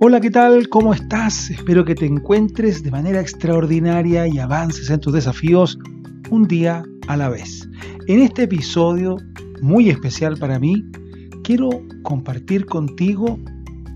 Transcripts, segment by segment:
Hola, ¿qué tal? ¿Cómo estás? Espero que te encuentres de manera extraordinaria y avances en tus desafíos un día a la vez. En este episodio muy especial para mí, quiero compartir contigo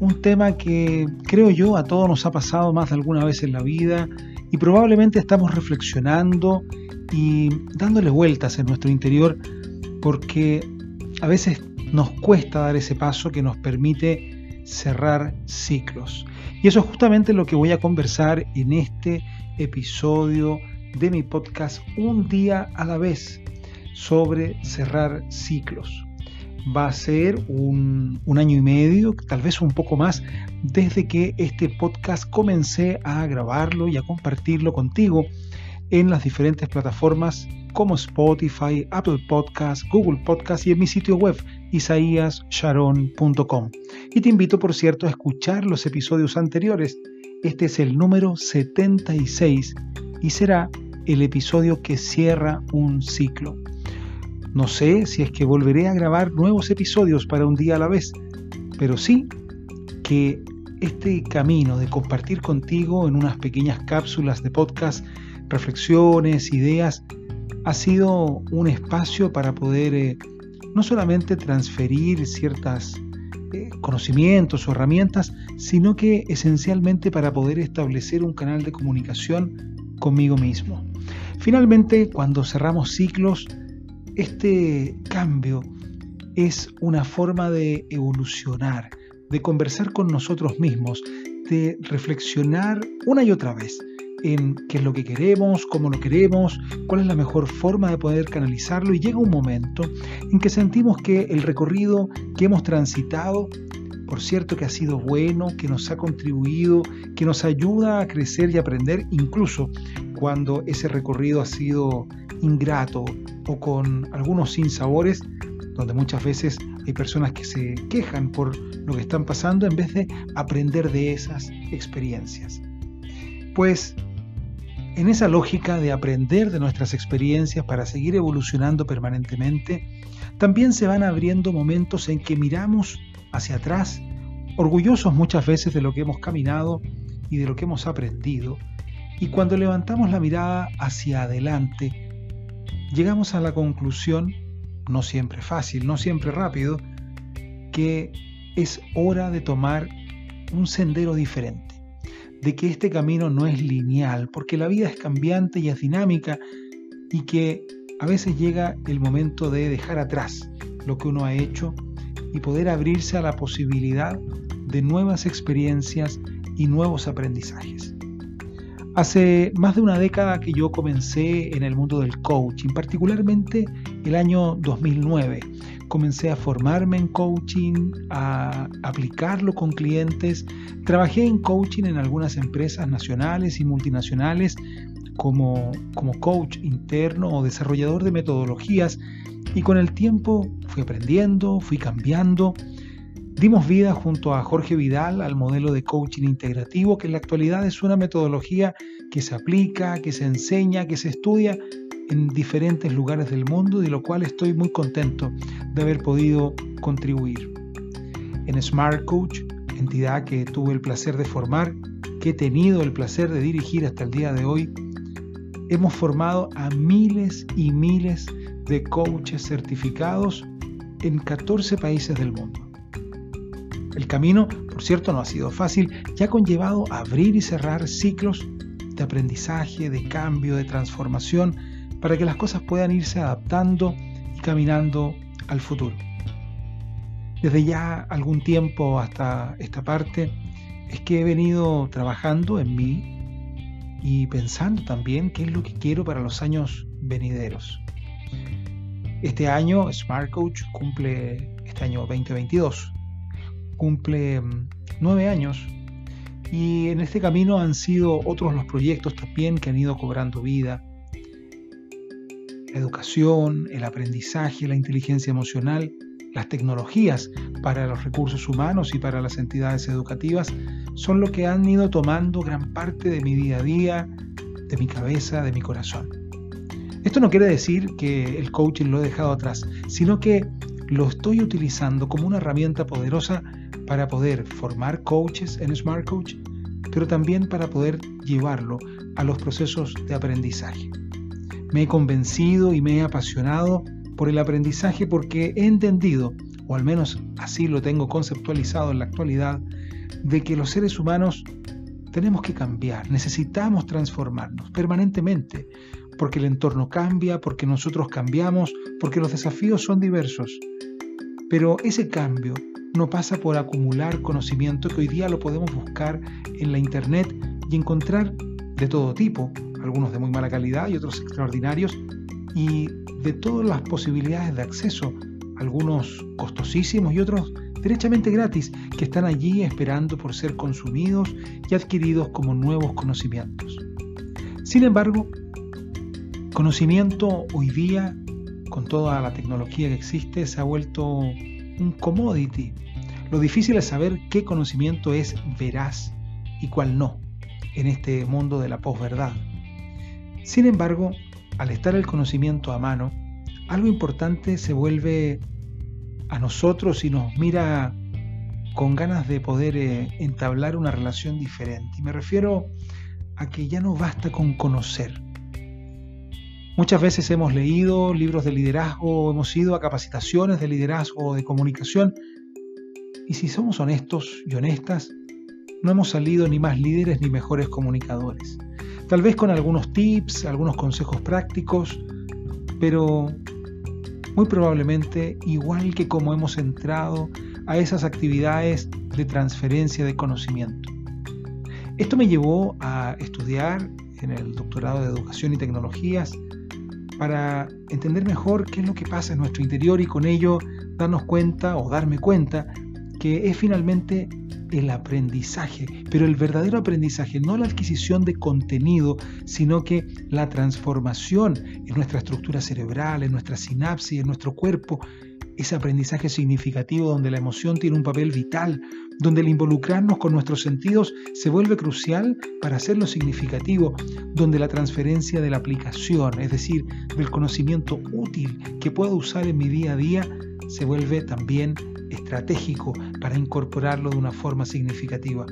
un tema que creo yo a todos nos ha pasado más de alguna vez en la vida y probablemente estamos reflexionando y dándole vueltas en nuestro interior porque a veces nos cuesta dar ese paso que nos permite cerrar ciclos. Y eso es justamente lo que voy a conversar en este episodio de mi podcast Un día a la vez sobre cerrar ciclos. Va a ser un, un, año y medio, tal vez un poco más, desde que este podcast comencé a grabarlo y a compartirlo contigo en las diferentes plataformas como Spotify, Apple Podcasts, Google Podcasts y en mi sitio web isaíassharon.com. Y te invito, por cierto, a escuchar los episodios anteriores. Este es el número 76 y será el episodio que cierra un ciclo. No sé si es que volveré a grabar nuevos episodios para un día a la vez, pero sí que este camino de compartir contigo en unas pequeñas cápsulas de podcast reflexiones, ideas, ha sido un espacio para poder eh, no solamente transferir ciertos eh, conocimientos o herramientas, sino que esencialmente para poder establecer un canal de comunicación conmigo mismo. Finalmente, cuando cerramos ciclos, este cambio es una forma de evolucionar, de conversar con nosotros mismos, de reflexionar una y otra vez en qué es lo que queremos, cómo lo queremos, cuál es la mejor forma de poder canalizarlo y llega un momento en que sentimos que el recorrido que hemos transitado, por cierto que ha sido bueno, que nos ha contribuido, que nos ayuda a crecer y aprender, incluso cuando ese recorrido ha sido ingrato o con algunos sinsabores, donde muchas veces hay personas que se quejan por lo que están pasando en vez de aprender de esas experiencias. Pues en esa lógica de aprender de nuestras experiencias para seguir evolucionando permanentemente, también se van abriendo momentos en que miramos hacia atrás, orgullosos muchas veces de lo que hemos caminado y de lo que hemos aprendido, y cuando levantamos la mirada hacia adelante, llegamos a la conclusión, no siempre fácil, no siempre rápido, que es hora de tomar un sendero diferente de que este camino no es lineal, porque la vida es cambiante y es dinámica y que a veces llega el momento de dejar atrás lo que uno ha hecho y poder abrirse a la posibilidad de nuevas experiencias y nuevos aprendizajes. Hace más de una década que yo comencé en el mundo del coaching, particularmente el año 2009, comencé a formarme en coaching, a aplicarlo con clientes. Trabajé en coaching en algunas empresas nacionales y multinacionales como, como coach interno o desarrollador de metodologías y con el tiempo fui aprendiendo, fui cambiando. Dimos vida junto a Jorge Vidal al modelo de coaching integrativo, que en la actualidad es una metodología que se aplica, que se enseña, que se estudia en diferentes lugares del mundo, de lo cual estoy muy contento de haber podido contribuir. En Smart Coach, entidad que tuve el placer de formar, que he tenido el placer de dirigir hasta el día de hoy, hemos formado a miles y miles de coaches certificados en 14 países del mundo. El camino, por cierto, no ha sido fácil, ya ha conllevado abrir y cerrar ciclos de aprendizaje, de cambio, de transformación, para que las cosas puedan irse adaptando y caminando al futuro. Desde ya algún tiempo hasta esta parte es que he venido trabajando en mí y pensando también qué es lo que quiero para los años venideros. Este año Smart Coach cumple, este año 2022, cumple mm, nueve años y en este camino han sido otros los proyectos también que han ido cobrando vida la educación, el aprendizaje, la inteligencia emocional, las tecnologías para los recursos humanos y para las entidades educativas son lo que han ido tomando gran parte de mi día a día, de mi cabeza, de mi corazón. Esto no quiere decir que el coaching lo he dejado atrás, sino que lo estoy utilizando como una herramienta poderosa para poder formar coaches en Smart Coach, pero también para poder llevarlo a los procesos de aprendizaje. Me he convencido y me he apasionado por el aprendizaje porque he entendido, o al menos así lo tengo conceptualizado en la actualidad, de que los seres humanos tenemos que cambiar, necesitamos transformarnos permanentemente, porque el entorno cambia, porque nosotros cambiamos, porque los desafíos son diversos. Pero ese cambio no pasa por acumular conocimiento que hoy día lo podemos buscar en la internet y encontrar de todo tipo, algunos de muy mala calidad y otros extraordinarios, y de todas las posibilidades de acceso, algunos costosísimos y otros derechamente gratis, que están allí esperando por ser consumidos y adquiridos como nuevos conocimientos. Sin embargo, conocimiento hoy día, con toda la tecnología que existe, se ha vuelto un commodity. Lo difícil es saber qué conocimiento es veraz y cuál no en este mundo de la posverdad. Sin embargo, al estar el conocimiento a mano, algo importante se vuelve a nosotros y nos mira con ganas de poder eh, entablar una relación diferente. Y me refiero a que ya no basta con conocer. Muchas veces hemos leído libros de liderazgo, hemos ido a capacitaciones de liderazgo o de comunicación, y si somos honestos y honestas, no hemos salido ni más líderes ni mejores comunicadores. Tal vez con algunos tips, algunos consejos prácticos, pero muy probablemente igual que como hemos entrado a esas actividades de transferencia de conocimiento. Esto me llevó a estudiar en el doctorado de Educación y Tecnologías para entender mejor qué es lo que pasa en nuestro interior y con ello darnos cuenta o darme cuenta que es finalmente el aprendizaje, pero el verdadero aprendizaje, no la adquisición de contenido, sino que la transformación en nuestra estructura cerebral, en nuestra sinapsis, en nuestro cuerpo, ese aprendizaje significativo donde la emoción tiene un papel vital, donde el involucrarnos con nuestros sentidos se vuelve crucial para hacerlo significativo, donde la transferencia de la aplicación, es decir, del conocimiento útil que puedo usar en mi día a día, se vuelve también estratégico para incorporarlo de una forma significativa.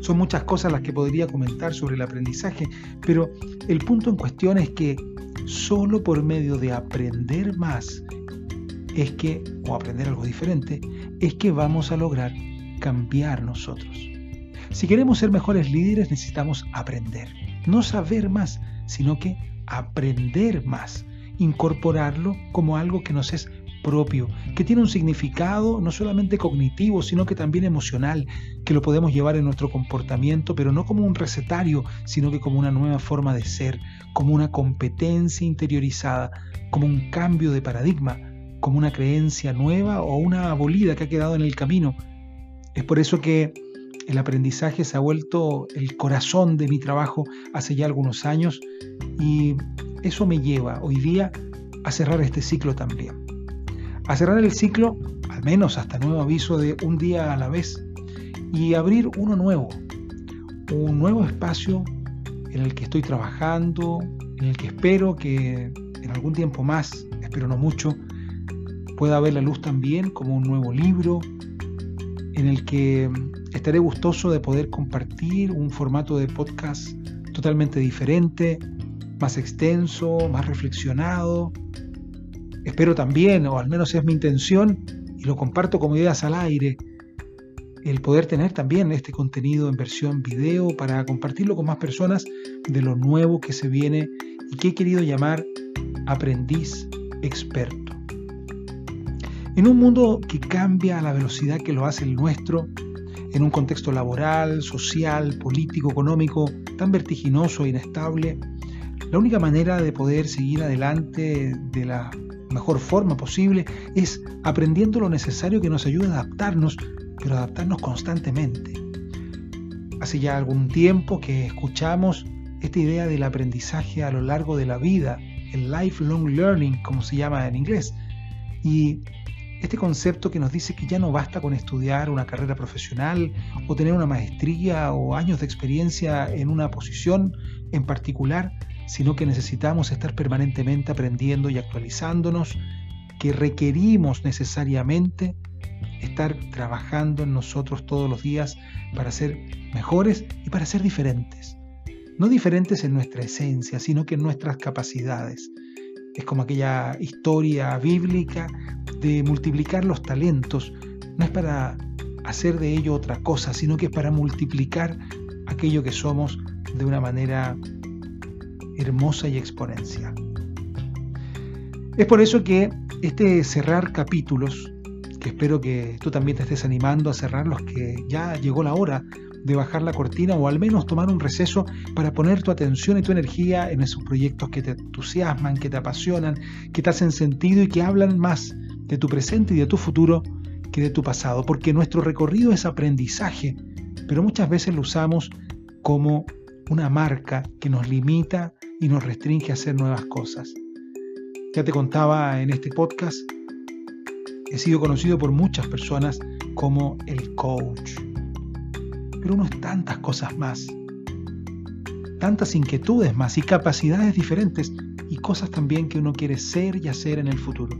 Son muchas cosas las que podría comentar sobre el aprendizaje, pero el punto en cuestión es que solo por medio de aprender más es que, o aprender algo diferente, es que vamos a lograr cambiar nosotros. Si queremos ser mejores líderes necesitamos aprender, no saber más, sino que aprender más, incorporarlo como algo que nos es propio, que tiene un significado no solamente cognitivo, sino que también emocional, que lo podemos llevar en nuestro comportamiento, pero no como un recetario, sino que como una nueva forma de ser, como una competencia interiorizada, como un cambio de paradigma, como una creencia nueva o una abolida que ha quedado en el camino. Es por eso que el aprendizaje se ha vuelto el corazón de mi trabajo hace ya algunos años y eso me lleva hoy día a cerrar este ciclo también a cerrar el ciclo, al menos hasta nuevo aviso de un día a la vez, y abrir uno nuevo, un nuevo espacio en el que estoy trabajando, en el que espero que en algún tiempo más, espero no mucho, pueda ver la luz también como un nuevo libro, en el que estaré gustoso de poder compartir un formato de podcast totalmente diferente, más extenso, más reflexionado, Espero también, o al menos es mi intención, y lo comparto como ideas al aire, el poder tener también este contenido en versión video para compartirlo con más personas de lo nuevo que se viene y que he querido llamar aprendiz experto. En un mundo que cambia a la velocidad que lo hace el nuestro, en un contexto laboral, social, político, económico tan vertiginoso e inestable, la única manera de poder seguir adelante de la mejor forma posible es aprendiendo lo necesario que nos ayude a adaptarnos, pero adaptarnos constantemente. Hace ya algún tiempo que escuchamos esta idea del aprendizaje a lo largo de la vida, el lifelong learning, como se llama en inglés, y este concepto que nos dice que ya no basta con estudiar una carrera profesional o tener una maestría o años de experiencia en una posición en particular, sino que necesitamos estar permanentemente aprendiendo y actualizándonos, que requerimos necesariamente estar trabajando en nosotros todos los días para ser mejores y para ser diferentes. No diferentes en nuestra esencia, sino que en nuestras capacidades. Es como aquella historia bíblica de multiplicar los talentos. No es para hacer de ello otra cosa, sino que es para multiplicar aquello que somos de una manera hermosa y exponencial. Es por eso que este cerrar capítulos, que espero que tú también te estés animando a cerrarlos, que ya llegó la hora de bajar la cortina o al menos tomar un receso para poner tu atención y tu energía en esos proyectos que te entusiasman, que te apasionan, que te hacen sentido y que hablan más de tu presente y de tu futuro que de tu pasado, porque nuestro recorrido es aprendizaje, pero muchas veces lo usamos como una marca que nos limita y nos restringe a hacer nuevas cosas. Ya te contaba en este podcast, he sido conocido por muchas personas como el coach, pero uno es tantas cosas más, tantas inquietudes más y capacidades diferentes y cosas también que uno quiere ser y hacer en el futuro.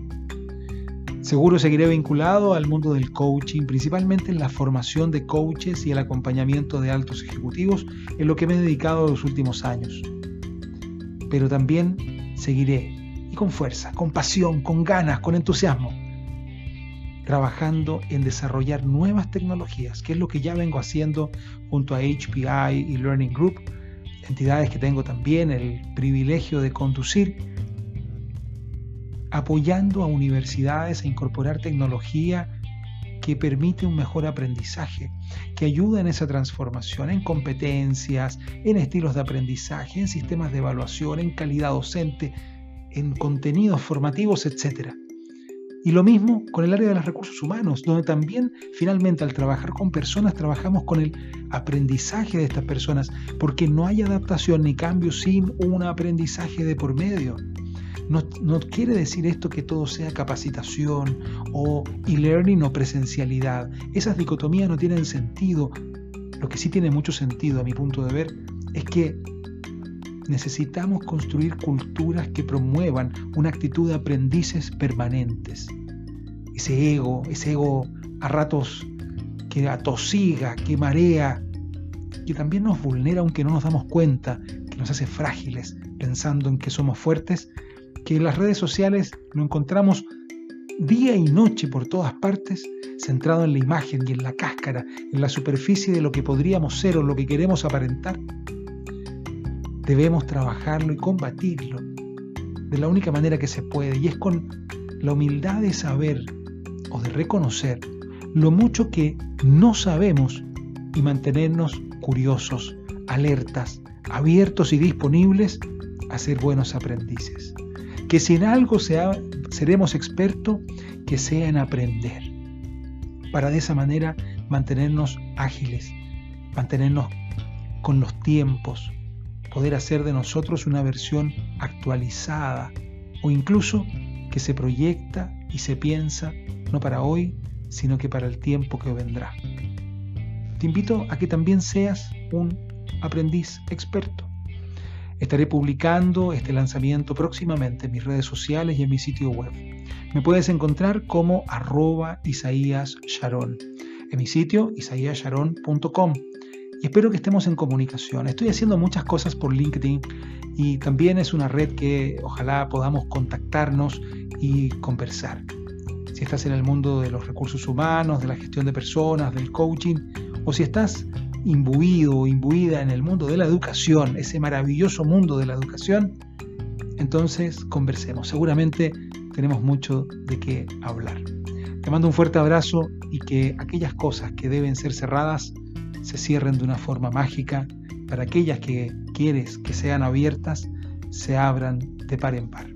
Seguro seguiré vinculado al mundo del coaching, principalmente en la formación de coaches y el acompañamiento de altos ejecutivos, en lo que me he dedicado los últimos años. Pero también seguiré, y con fuerza, con pasión, con ganas, con entusiasmo, trabajando en desarrollar nuevas tecnologías, que es lo que ya vengo haciendo junto a HPI y Learning Group, entidades que tengo también el privilegio de conducir apoyando a universidades a incorporar tecnología que permite un mejor aprendizaje, que ayuda en esa transformación, en competencias, en estilos de aprendizaje, en sistemas de evaluación, en calidad docente, en contenidos formativos, etc. Y lo mismo con el área de los recursos humanos, donde también finalmente al trabajar con personas trabajamos con el aprendizaje de estas personas, porque no hay adaptación ni cambio sin un aprendizaje de por medio. No, quiere decir esto que todo sea capacitación o e-learning o presencialidad. Esas dicotomías no tienen sentido. Lo que sí tiene mucho sentido a mi punto de ver es que necesitamos construir culturas que promuevan una actitud de aprendices permanentes. Ese ego, ese ego a ratos que atosiga, que marea, que también nos vulnera aunque no nos damos cuenta, que nos hace frágiles pensando en que somos fuertes, que en las redes sociales lo encontramos día y noche por todas partes, centrado en la imagen y en la cáscara, en la superficie de lo que podríamos ser o lo que queremos aparentar, debemos trabajarlo y combatirlo de la única manera que se puede, y es con la humildad de saber o de reconocer lo mucho que no sabemos y mantenernos curiosos, alertas, abiertos y disponibles a ser buenos aprendices que si en algo seremos expertos, que sea en aprender, para de esa manera mantenernos ágiles, mantenernos con los tiempos, poder hacer de nosotros una versión actualizada o incluso que se proyecta y se piensa no para hoy, sino que para el tiempo que vendrá. Te invito a que también seas un aprendiz experto Estaré publicando este lanzamiento próximamente en mis redes sociales y en mi sitio web. Me puedes encontrar como arroba Isaías Sharon, en mi sitio isaíasharon.com. Y espero que estemos en comunicación. Estoy haciendo muchas cosas por LinkedIn y también es una red que ojalá podamos contactarnos y conversar. Si estás en el mundo de los recursos humanos, de la gestión de personas, del coaching, o si estás imbuido o en el mundo de la educación, ese maravilloso mundo de la educación, entonces conversemos. Seguramente tenemos mucho de qué hablar. Te mando un fuerte abrazo y que aquellas cosas que deben ser cerradas se cierren de una forma mágica para aquellas que quieres que sean abiertas se abran de par en par.